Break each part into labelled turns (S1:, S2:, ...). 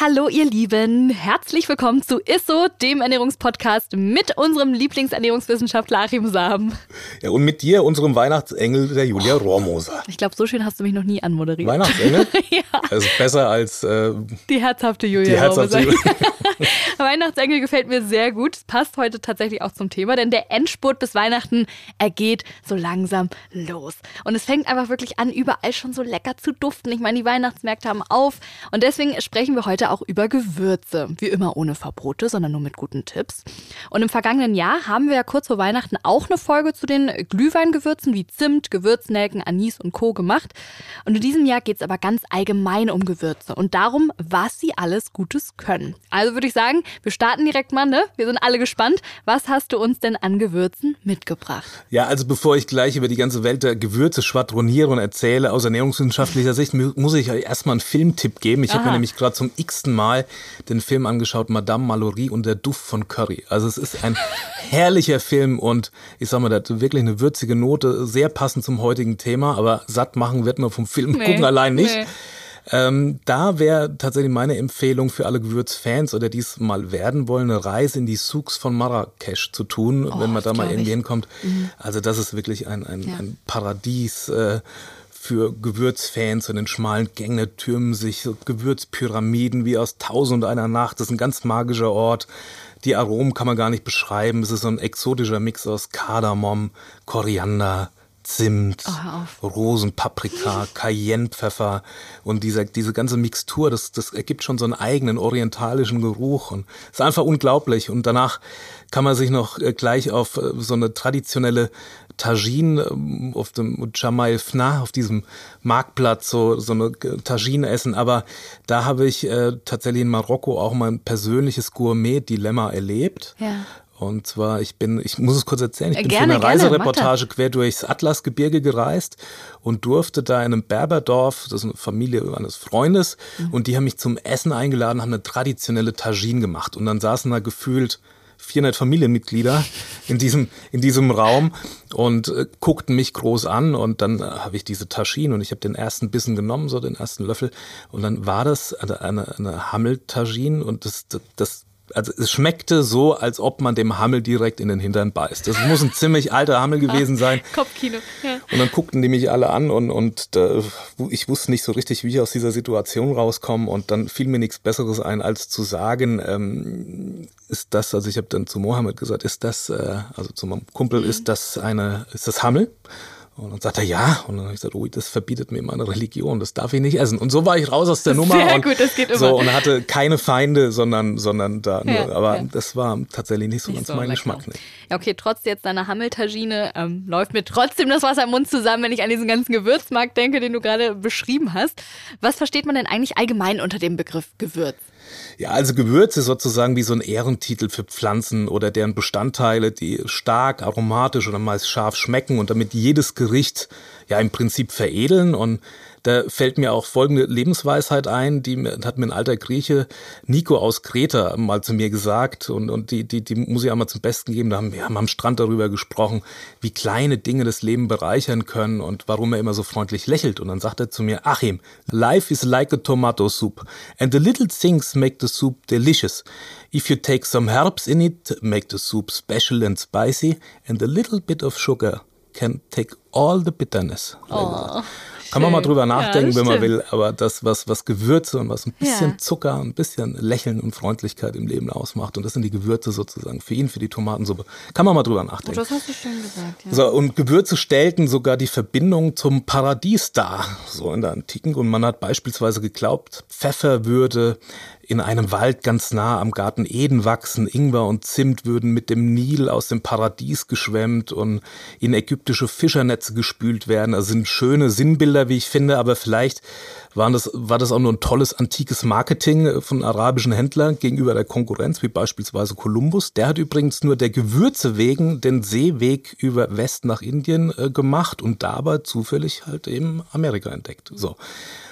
S1: Hallo ihr Lieben, herzlich willkommen zu ISSO, dem Ernährungspodcast mit unserem Lieblingsernährungswissenschaftler Achim Sam.
S2: Ja, und mit dir, unserem Weihnachtsengel, der Julia Rohrmoser.
S1: Ich glaube, so schön hast du mich noch nie anmoderiert.
S2: Weihnachtsengel? ja. Das ist besser als äh,
S1: die herzhafte Julia die herzhafte Rohrmoser. Weihnachtsengel gefällt mir sehr gut. Es passt heute tatsächlich auch zum Thema, denn der Endspurt bis Weihnachten, er geht so langsam los. Und es fängt einfach wirklich an, überall schon so lecker zu duften. Ich meine, die Weihnachtsmärkte haben auf und deswegen sprechen wir heute auch über Gewürze. Wie immer ohne Verbrote, sondern nur mit guten Tipps. Und im vergangenen Jahr haben wir ja kurz vor Weihnachten auch eine Folge zu den Glühweingewürzen wie Zimt, Gewürznelken, Anis und Co. gemacht. Und in diesem Jahr geht es aber ganz allgemein um Gewürze und darum, was sie alles Gutes können. Also würde ich sagen, wir starten direkt mal, ne? Wir sind alle gespannt. Was hast du uns denn an Gewürzen mitgebracht?
S2: Ja, also bevor ich gleich über die ganze Welt der Gewürze schwadroniere und erzähle, aus ernährungswissenschaftlicher Sicht, muss ich euch erstmal einen Filmtipp geben. Ich habe mir nämlich gerade zum x-ten Mal den Film angeschaut, Madame Mallory und der Duft von Curry. Also es ist ein herrlicher Film und ich sag mal, der hat wirklich eine würzige Note, sehr passend zum heutigen Thema, aber satt machen wird man vom Film nee, gucken allein nicht. Nee. Ähm, da wäre tatsächlich meine Empfehlung für alle Gewürzfans oder die es mal werden wollen, eine Reise in die Souks von Marrakesch zu tun, oh, wenn man da mal irgendwie hinkommt. Mhm. Also das ist wirklich ein, ein, ja. ein Paradies. Äh, für Gewürzfans. In den schmalen Gängen türmen sich Gewürzpyramiden wie aus Tausend einer Nacht. Das ist ein ganz magischer Ort. Die Aromen kann man gar nicht beschreiben. Es ist so ein exotischer Mix aus Kardamom, Koriander, Zimt, oh, Rosenpaprika, Cayennepfeffer und diese, diese ganze Mixtur, das, das ergibt schon so einen eigenen orientalischen Geruch und ist einfach unglaublich. Und danach kann man sich noch äh, gleich auf äh, so eine traditionelle Tagine ähm, auf dem Jamail Fna, auf diesem Marktplatz, so, so eine Tagine essen. Aber da habe ich äh, tatsächlich in Marokko auch mein persönliches Gourmet-Dilemma erlebt. Ja. Und zwar, ich bin, ich muss es kurz erzählen, ich bin gerne, für eine Reisereportage quer durchs Atlasgebirge gereist und durfte da in einem Berberdorf, das ist eine Familie eines Freundes, mhm. und die haben mich zum Essen eingeladen, haben eine traditionelle Tagine gemacht. Und dann saßen da gefühlt 400 Familienmitglieder in diesem, in diesem Raum und äh, guckten mich groß an und dann äh, habe ich diese Taschine und ich habe den ersten Bissen genommen, so den ersten Löffel und dann war das eine, eine, eine Hammeltaschine und das, das also es schmeckte so, als ob man dem Hammel direkt in den Hintern beißt. Das muss ein ziemlich alter Hammel gewesen sein.
S1: Kopfkino. Ja.
S2: Und dann guckten die mich alle an und, und äh, ich wusste nicht so richtig, wie ich aus dieser Situation rauskomme. Und dann fiel mir nichts Besseres ein, als zu sagen, ähm, ist das, also ich habe dann zu Mohammed gesagt, ist das, äh, also zu meinem Kumpel, mhm. ist das eine, ist das Hammel? Und dann sagt er ja. Und dann habe ich gesagt, oh, das verbietet mir meine Religion, das darf ich nicht essen. Und so war ich raus aus der Nummer.
S1: Sehr
S2: und
S1: gut, das geht immer.
S2: So, und hatte keine Feinde, sondern, sondern da ja, nur. Aber ja. das war tatsächlich nicht so nicht ganz so mein lecker. Geschmack. Nicht.
S1: Ja, okay, trotz jetzt deiner Hammeltagine ähm, läuft mir trotzdem das Wasser im Mund zusammen, wenn ich an diesen ganzen Gewürzmarkt denke, den du gerade beschrieben hast. Was versteht man denn eigentlich allgemein unter dem Begriff Gewürz?
S2: Ja, also Gewürze sozusagen wie so ein Ehrentitel für Pflanzen oder deren Bestandteile, die stark aromatisch oder meist scharf schmecken und damit jedes Gericht ja im Prinzip veredeln und da fällt mir auch folgende Lebensweisheit ein, die hat mir ein alter Grieche, Nico aus Kreta, mal zu mir gesagt und, und die, die, die muss ich einmal zum Besten geben. Da haben wir haben am Strand darüber gesprochen, wie kleine Dinge das Leben bereichern können und warum er immer so freundlich lächelt. Und dann sagt er zu mir, Achim, life is like a tomato soup and the little things make the soup delicious. If you take some herbs in it, make the soup special and spicy and a little bit of sugar can take all the bitterness. Oh. Kann man mal drüber nachdenken, ja, wenn man will, aber das, was, was Gewürze und was ein bisschen ja. Zucker, ein bisschen Lächeln und Freundlichkeit im Leben ausmacht, und das sind die Gewürze sozusagen für ihn, für die Tomatensuppe, kann man mal drüber nachdenken.
S1: Oh, das hast du schön gesagt, ja.
S2: So, und Gewürze stellten sogar die Verbindung zum Paradies dar, so in der Antiken, und man hat beispielsweise geglaubt, Pfeffer würde in einem Wald ganz nah am Garten Eden wachsen. Ingwer und Zimt würden mit dem Nil aus dem Paradies geschwemmt und in ägyptische Fischernetze gespült werden. Also sind schöne Sinnbilder, wie ich finde, aber vielleicht waren das, war das auch nur ein tolles antikes Marketing von arabischen Händlern gegenüber der Konkurrenz, wie beispielsweise Kolumbus. Der hat übrigens nur der Gewürze wegen den Seeweg über West nach Indien äh, gemacht und dabei zufällig halt eben Amerika entdeckt. So.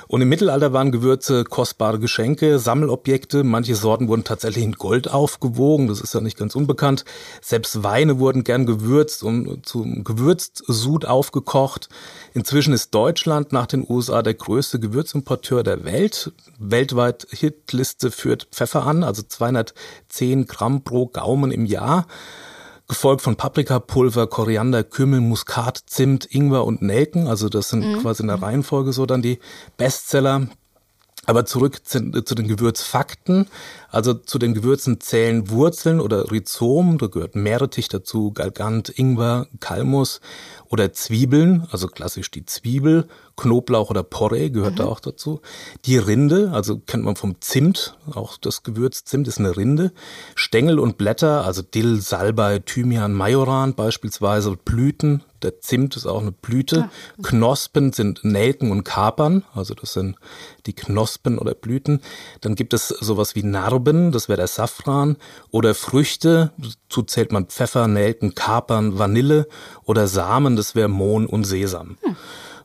S2: Und im Mittelalter waren Gewürze kostbare Geschenke, Sammelobjekte. Manche Sorten wurden tatsächlich in Gold aufgewogen. Das ist ja nicht ganz unbekannt. Selbst Weine wurden gern gewürzt und zum Gewürzsud aufgekocht. Inzwischen ist Deutschland nach den USA der größte Gewürzimporteur der Welt. Weltweit Hitliste führt Pfeffer an, also 210 Gramm pro Gaumen im Jahr gefolgt von Paprikapulver, Koriander, Kümmel, Muskat, Zimt, Ingwer und Nelken. Also das sind mhm. quasi in der Reihenfolge so dann die Bestseller. Aber zurück zu, zu, den Gewürzfakten. Also zu den Gewürzen zählen Wurzeln oder Rhizom, da gehört Meerrettich dazu, Galgant, Ingwer, Kalmus oder Zwiebeln, also klassisch die Zwiebel, Knoblauch oder Porree gehört mhm. da auch dazu. Die Rinde, also kennt man vom Zimt, auch das Gewürz Zimt ist eine Rinde. Stängel und Blätter, also Dill, Salbei, Thymian, Majoran beispielsweise, Blüten, der Zimt ist auch eine Blüte. Ah. Knospen sind Nelken und Kapern, also das sind die Knospen oder Blüten. Dann gibt es sowas wie Narben, das wäre der Safran. Oder Früchte, dazu zählt man Pfeffer, Nelken, Kapern, Vanille. Oder Samen, das wäre Mohn und Sesam. Hm.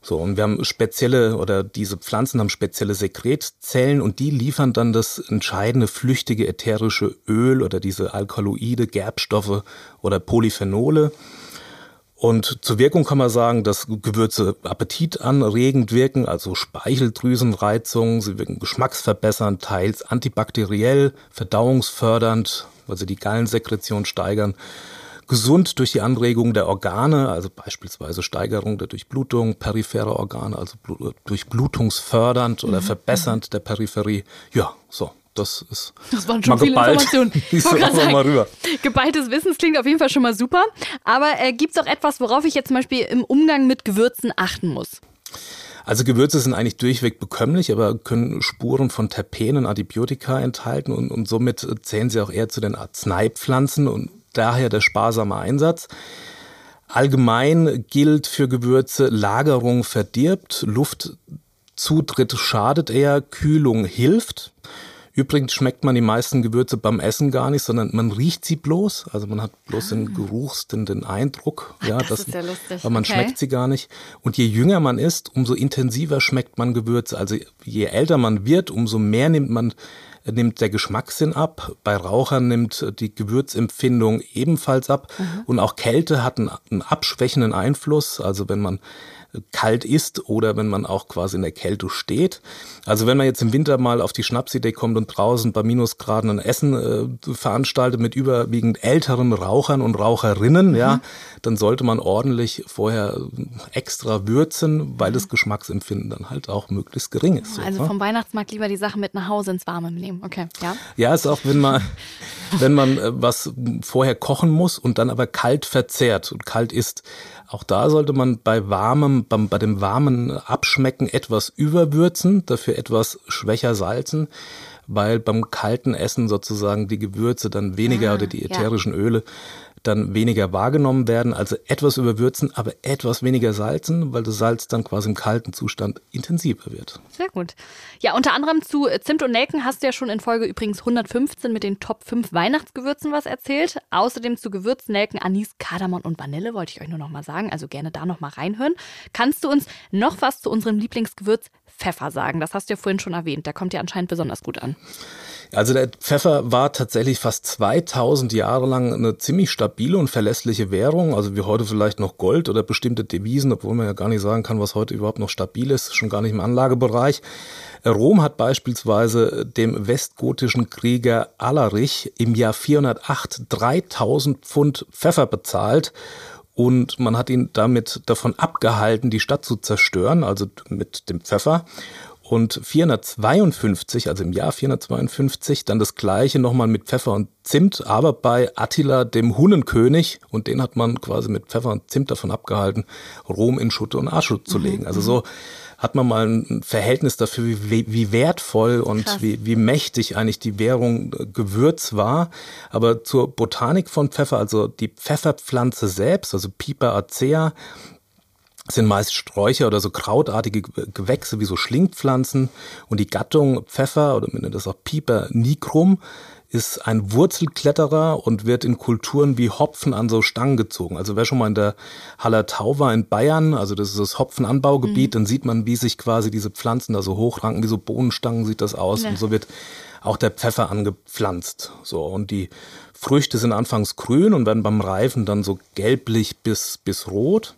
S2: So, und wir haben spezielle, oder diese Pflanzen haben spezielle Sekretzellen und die liefern dann das entscheidende flüchtige ätherische Öl oder diese Alkaloide, Gerbstoffe oder Polyphenole. Und zur Wirkung kann man sagen, dass Gewürze appetitanregend wirken, also Speicheldrüsenreizung, sie wirken geschmacksverbessernd, teils antibakteriell, verdauungsfördernd, weil sie die Gallensekretion steigern, gesund durch die Anregung der Organe, also beispielsweise Steigerung der Durchblutung, periphere Organe, also durchblutungsfördernd oder mhm. verbessernd der Peripherie. Ja, so das ist
S1: das waren schon viele geballt. Informationen. Ich sagen, mal rüber. Geballtes Wissen klingt auf jeden Fall schon mal super. Aber äh, gibt es auch etwas, worauf ich jetzt zum Beispiel im Umgang mit Gewürzen achten muss?
S2: Also Gewürze sind eigentlich durchweg bekömmlich, aber können Spuren von Terpenen, Antibiotika enthalten und, und somit zählen sie auch eher zu den Arzneipflanzen und daher der sparsame Einsatz. Allgemein gilt für Gewürze, Lagerung verdirbt, Luftzutritt schadet eher, Kühlung hilft. Übrigens schmeckt man die meisten Gewürze beim Essen gar nicht, sondern man riecht sie bloß. Also man hat bloß den ah. Geruchs, den, den Eindruck.
S1: Ja, das, das ist ja lustig.
S2: Aber man okay. schmeckt sie gar nicht. Und je jünger man ist, umso intensiver schmeckt man Gewürze. Also je älter man wird, umso mehr nimmt man nimmt der Geschmackssinn ab. Bei Rauchern nimmt die Gewürzempfindung ebenfalls ab. Mhm. Und auch Kälte hat einen, einen abschwächenden Einfluss. Also wenn man kalt ist oder wenn man auch quasi in der Kälte steht. Also wenn man jetzt im Winter mal auf die Schnapsidee kommt und draußen bei Minusgraden ein Essen äh, veranstaltet mit überwiegend älteren Rauchern und Raucherinnen, mhm. ja, dann sollte man ordentlich vorher extra würzen, weil das Geschmacksempfinden dann halt auch möglichst gering ist.
S1: Also so, vom ne? Weihnachtsmarkt lieber die Sachen mit nach Hause ins Warme nehmen. Okay, ja.
S2: Ja, ist auch, wenn man, wenn man äh, was vorher kochen muss und dann aber kalt verzehrt und kalt isst. Auch da sollte man bei warmem, beim, bei dem warmen Abschmecken etwas überwürzen, dafür etwas schwächer salzen, weil beim kalten Essen sozusagen die Gewürze dann weniger ah, oder die ätherischen ja. Öle dann weniger wahrgenommen werden, also etwas überwürzen, aber etwas weniger salzen, weil das Salz dann quasi im kalten Zustand intensiver wird.
S1: Sehr gut. Ja, unter anderem zu Zimt und Nelken hast du ja schon in Folge übrigens 115 mit den Top 5 Weihnachtsgewürzen was erzählt. Außerdem zu Gewürz, Nelken, Anis, Kardamom und Vanille wollte ich euch nur noch mal sagen, also gerne da noch mal reinhören. Kannst du uns noch was zu unserem Lieblingsgewürz Pfeffer sagen? Das hast du ja vorhin schon erwähnt, der kommt ja anscheinend besonders gut an.
S2: Also der Pfeffer war tatsächlich fast 2000 Jahre lang eine ziemlich stabile und verlässliche Währung. Also wie heute vielleicht noch Gold oder bestimmte Devisen, obwohl man ja gar nicht sagen kann, was heute überhaupt noch stabil ist, schon gar nicht im Anlagebereich. Rom hat beispielsweise dem westgotischen Krieger Alarich im Jahr 408 3000 Pfund Pfeffer bezahlt und man hat ihn damit davon abgehalten, die Stadt zu zerstören, also mit dem Pfeffer. Und 452, also im Jahr 452, dann das gleiche nochmal mit Pfeffer und Zimt, aber bei Attila dem Hunnenkönig. Und den hat man quasi mit Pfeffer und Zimt davon abgehalten, Rom in Schutt und Asche zu mhm, legen. Also so hat man mal ein Verhältnis dafür, wie, wie wertvoll und wie, wie mächtig eigentlich die Währung äh, Gewürz war. Aber zur Botanik von Pfeffer, also die Pfefferpflanze selbst, also Piper acea, sind meist Sträucher oder so krautartige Gewächse wie so Schlingpflanzen und die Gattung Pfeffer oder man nennt das auch Piper nigrum ist ein Wurzelkletterer und wird in Kulturen wie Hopfen an so Stangen gezogen. Also wer schon mal in der Hallertau war in Bayern, also das ist das Hopfenanbaugebiet, mhm. dann sieht man, wie sich quasi diese Pflanzen da so hochranken, wie so Bohnenstangen sieht das aus. Ja. Und so wird auch der Pfeffer angepflanzt. So, und die Früchte sind anfangs grün und werden beim Reifen dann so gelblich bis, bis rot.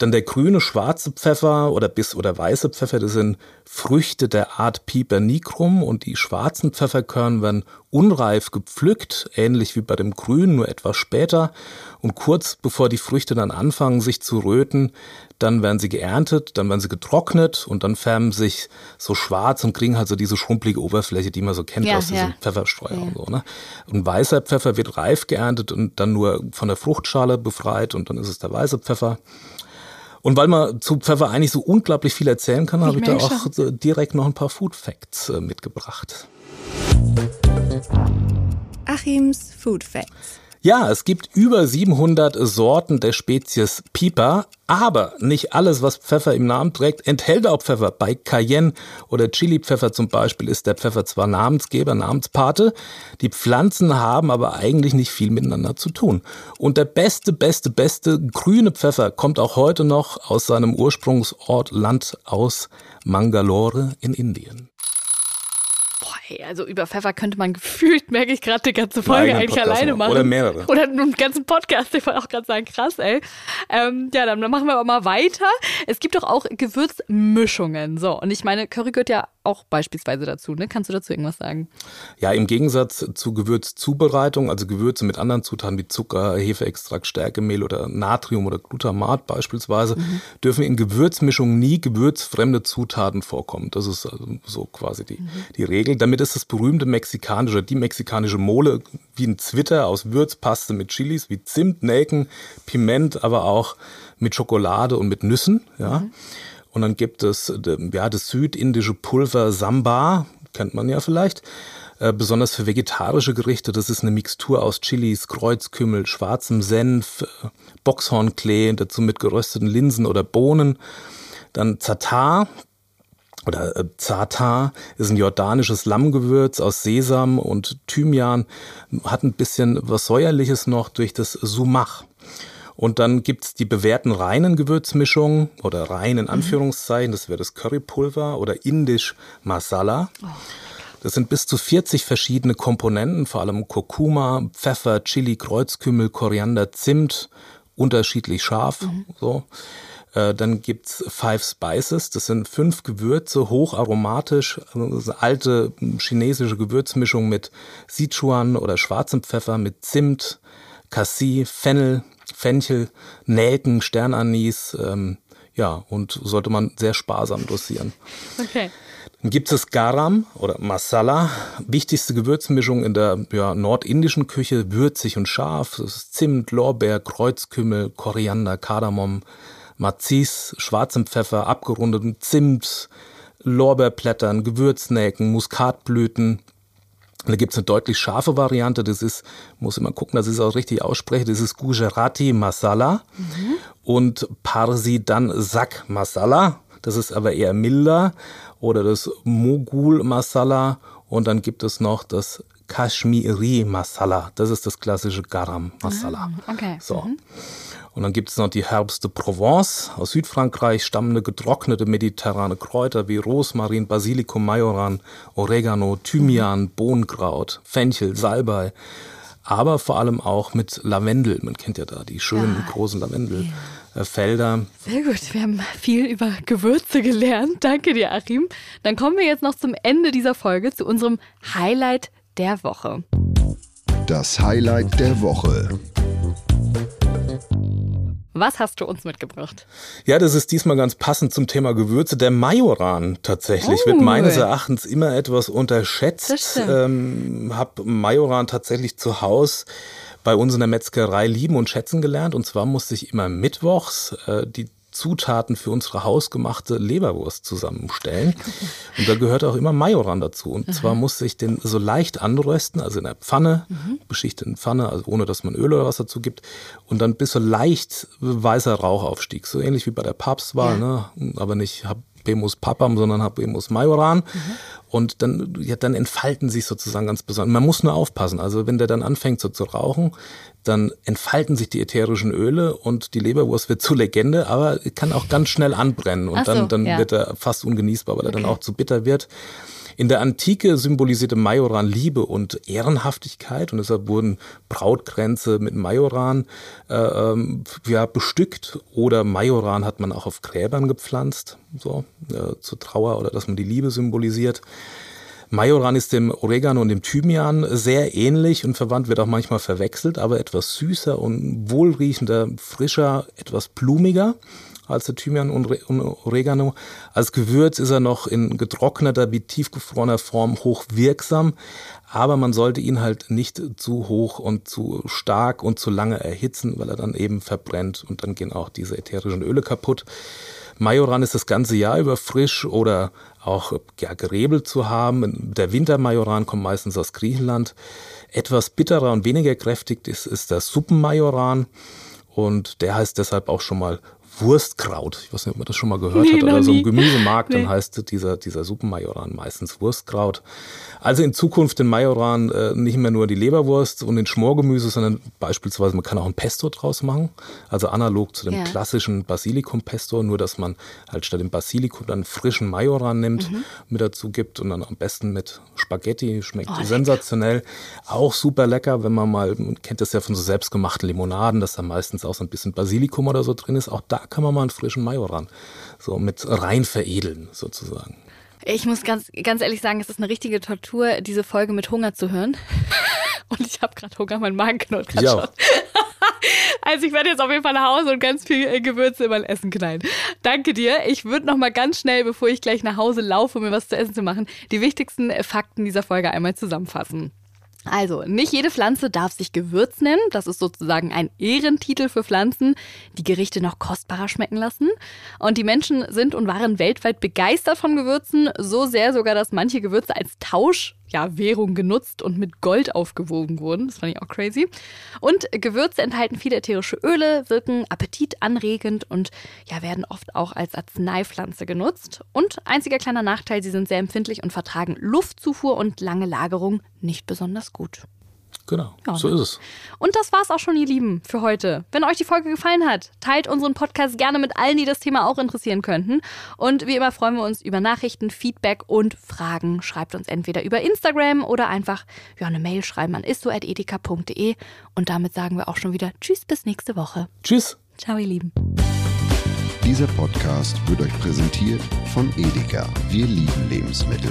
S2: Dann der grüne, schwarze Pfeffer oder bis oder weiße Pfeffer, das sind Früchte der Art Piper nigrum und die schwarzen Pfefferkörner werden unreif gepflückt, ähnlich wie bei dem grünen, nur etwas später. Und kurz bevor die Früchte dann anfangen, sich zu röten, dann werden sie geerntet, dann werden sie getrocknet und dann färben sich so schwarz und kriegen halt so diese schrumpelige Oberfläche, die man so kennt ja, aus diesem ja. Pfefferstreuer ja. und so. Ne? Und weißer Pfeffer wird reif geerntet und dann nur von der Fruchtschale befreit und dann ist es der weiße Pfeffer. Und weil man zu Pfeffer eigentlich so unglaublich viel erzählen kann, habe ich da auch direkt noch ein paar Food Facts äh, mitgebracht.
S1: Achims Food Facts.
S2: Ja, es gibt über 700 Sorten der Spezies Piper, aber nicht alles, was Pfeffer im Namen trägt, enthält auch Pfeffer. Bei Cayenne oder Chili-Pfeffer zum Beispiel ist der Pfeffer zwar Namensgeber, Namenspate, die Pflanzen haben aber eigentlich nicht viel miteinander zu tun. Und der beste, beste, beste grüne Pfeffer kommt auch heute noch aus seinem Ursprungsort Land aus Mangalore in Indien.
S1: Hey, also über Pfeffer könnte man gefühlt, merke ich gerade, die ganze Folge eigentlich Podcast alleine machen.
S2: Oder mehrere.
S1: Oder einen ganzen Podcast, ich wollte auch gerade sagen, krass, ey. Ähm, ja, dann machen wir aber mal weiter. Es gibt doch auch Gewürzmischungen. So, und ich meine, Curry gehört ja auch beispielsweise dazu. Ne? Kannst du dazu irgendwas sagen?
S2: Ja, im Gegensatz zu Gewürzzubereitung, also Gewürze mit anderen Zutaten wie Zucker, Hefeextrakt, Stärkemehl oder Natrium oder Glutamat beispielsweise, mhm. dürfen in Gewürzmischungen nie gewürzfremde Zutaten vorkommen. Das ist also so quasi die, mhm. die Regel. Damit ist das berühmte mexikanische, die mexikanische Mole wie ein Zwitter aus Würzpaste mit Chilis, wie Zimt, Nelken, Piment, aber auch mit Schokolade und mit Nüssen. Ja. Mhm. Und dann gibt es ja, das südindische Pulver Samba, kennt man ja vielleicht, äh, besonders für vegetarische Gerichte. Das ist eine Mixtur aus Chilis, Kreuzkümmel, schwarzem Senf, äh, Boxhornklee, dazu mit gerösteten Linsen oder Bohnen. Dann Zatar, oder äh, Zata ist ein jordanisches Lammgewürz aus Sesam und Thymian, hat ein bisschen was Säuerliches noch durch das Sumach. Und dann gibt's die bewährten reinen Gewürzmischungen oder rein in mhm. Anführungszeichen, das wäre das Currypulver oder indisch Masala. Oh. Das sind bis zu 40 verschiedene Komponenten, vor allem Kurkuma, Pfeffer, Chili, Kreuzkümmel, Koriander, Zimt, unterschiedlich scharf. Mhm. So. Äh, dann gibt's Five Spices, das sind fünf Gewürze, hocharomatisch, also alte chinesische Gewürzmischung mit Sichuan oder schwarzem Pfeffer, mit Zimt, Cassis, Fennel, Fenchel, Nelken, Sternanis, ähm, ja, und sollte man sehr sparsam dosieren.
S1: Okay.
S2: Dann gibt es Garam oder Masala, wichtigste Gewürzmischung in der ja, nordindischen Küche, würzig und scharf. Das ist Zimt, Lorbeer, Kreuzkümmel, Koriander, Kardamom, Mazis, schwarzem Pfeffer, abgerundeten Zimt, Lorbeerblättern, Gewürznelken, Muskatblüten, da gibt es eine deutlich scharfe Variante, das ist, muss immer gucken, dass ich es auch richtig ausspreche, das ist Gujarati Masala mhm. und Parsi dann Sak Masala, das ist aber eher milder, oder das Mogul Masala und dann gibt es noch das Kashmiri Masala, das ist das klassische Garam Masala.
S1: Ah, okay.
S2: So. Mhm. Und dann gibt es noch die Herbst de Provence aus Südfrankreich, stammende getrocknete mediterrane Kräuter wie Rosmarin, Basilikum, Majoran, Oregano, Thymian, Bohnenkraut, Fenchel, Salbei, aber vor allem auch mit Lavendel. Man kennt ja da die schönen ja. großen Lavendelfelder.
S1: Sehr gut, wir haben viel über Gewürze gelernt. Danke dir, Achim. Dann kommen wir jetzt noch zum Ende dieser Folge, zu unserem Highlight der Woche.
S3: Das Highlight der Woche.
S1: Was hast du uns mitgebracht?
S2: Ja, das ist diesmal ganz passend zum Thema Gewürze. Der Majoran tatsächlich oh. wird meines Erachtens immer etwas unterschätzt. Ähm, hab Majoran tatsächlich zu Hause bei uns in der Metzgerei lieben und schätzen gelernt. Und zwar musste ich immer mittwochs äh, die Zutaten für unsere hausgemachte Leberwurst zusammenstellen. Und da gehört auch immer Majoran dazu. Und mhm. zwar musste ich den so leicht anrösten, also in der Pfanne, mhm. beschichteten Pfanne, also ohne dass man Öl oder was dazu gibt. Und dann bis so leicht weißer Rauch aufstieg. So ähnlich wie bei der Papstwahl, ja. ne? aber nicht Habemus Papam, sondern Habemus Majoran. Mhm. Und dann, ja, dann entfalten sich sozusagen ganz besonders. Man muss nur aufpassen. Also wenn der dann anfängt so zu rauchen, dann entfalten sich die ätherischen Öle und die Leberwurst wird zur Legende, aber kann auch ganz schnell anbrennen und so, dann, dann ja. wird er fast ungenießbar, weil er okay. dann auch zu bitter wird. In der Antike symbolisierte Majoran Liebe und Ehrenhaftigkeit und deshalb wurden Brautkränze mit Majoran äh, ähm, ja, bestückt oder Majoran hat man auch auf Gräbern gepflanzt, so äh, zur Trauer oder dass man die Liebe symbolisiert. Majoran ist dem Oregano und dem Thymian sehr ähnlich und verwandt, wird auch manchmal verwechselt, aber etwas süßer und wohlriechender, frischer, etwas blumiger als der Thymian und Oregano. Als Gewürz ist er noch in getrockneter wie tiefgefrorener Form hochwirksam, aber man sollte ihn halt nicht zu hoch und zu stark und zu lange erhitzen, weil er dann eben verbrennt und dann gehen auch diese ätherischen Öle kaputt. Majoran ist das ganze Jahr über frisch oder auch ja, gerebelt zu haben. Der Wintermajoran kommt meistens aus Griechenland. Etwas bitterer und weniger kräftig ist, ist der Suppenmajoran. Und der heißt deshalb auch schon mal Wurstkraut. Ich weiß nicht, ob man das schon mal gehört nee, hat. Oder so im Gemüsemarkt, nee. dann heißt dieser, dieser Suppenmajoran meistens Wurstkraut. Also in Zukunft den Majoran äh, nicht mehr nur die Leberwurst und den Schmorgemüse, sondern beispielsweise man kann auch ein Pesto draus machen. Also analog zu dem ja. klassischen Basilikum-Pesto, nur dass man halt statt dem Basilikum dann frischen Majoran nimmt, mhm. mit dazu gibt und dann am besten mit Spaghetti. Schmeckt oh, sensationell. Lecker. Auch super lecker, wenn man mal, man kennt das ja von so selbstgemachten Limonaden, dass da meistens auch so ein bisschen Basilikum oder so drin ist. Auch da kann man mal einen frischen Majoran so mit rein veredeln sozusagen.
S1: Ich muss ganz, ganz ehrlich sagen, es ist eine richtige Tortur, diese Folge mit Hunger zu hören. Und ich habe gerade Hunger, mein Magen knurrt gerade schon. Also ich werde jetzt auf jeden Fall nach Hause und ganz viel äh, Gewürze in mein Essen knallen. Danke dir. Ich würde noch mal ganz schnell, bevor ich gleich nach Hause laufe, um mir was zu essen zu machen, die wichtigsten Fakten dieser Folge einmal zusammenfassen. Also, nicht jede Pflanze darf sich Gewürz nennen. Das ist sozusagen ein Ehrentitel für Pflanzen, die Gerichte noch kostbarer schmecken lassen. Und die Menschen sind und waren weltweit begeistert von Gewürzen, so sehr sogar, dass manche Gewürze als Tausch ja, Währung genutzt und mit Gold aufgewogen wurden. Das fand ich auch crazy. Und Gewürze enthalten viele ätherische Öle, wirken appetitanregend und ja, werden oft auch als Arzneipflanze genutzt. Und einziger kleiner Nachteil, sie sind sehr empfindlich und vertragen Luftzufuhr und lange Lagerung nicht besonders gut.
S2: Genau, ja, so ist es.
S1: Und das war's auch schon, ihr Lieben, für heute. Wenn euch die Folge gefallen hat, teilt unseren Podcast gerne mit allen, die das Thema auch interessieren könnten. Und wie immer freuen wir uns über Nachrichten, Feedback und Fragen. Schreibt uns entweder über Instagram oder einfach ja, eine Mail schreiben an isto.edeka.de. Und damit sagen wir auch schon wieder Tschüss, bis nächste Woche.
S2: Tschüss.
S1: Ciao, ihr Lieben.
S3: Dieser Podcast wird euch präsentiert von Edeka. Wir lieben Lebensmittel.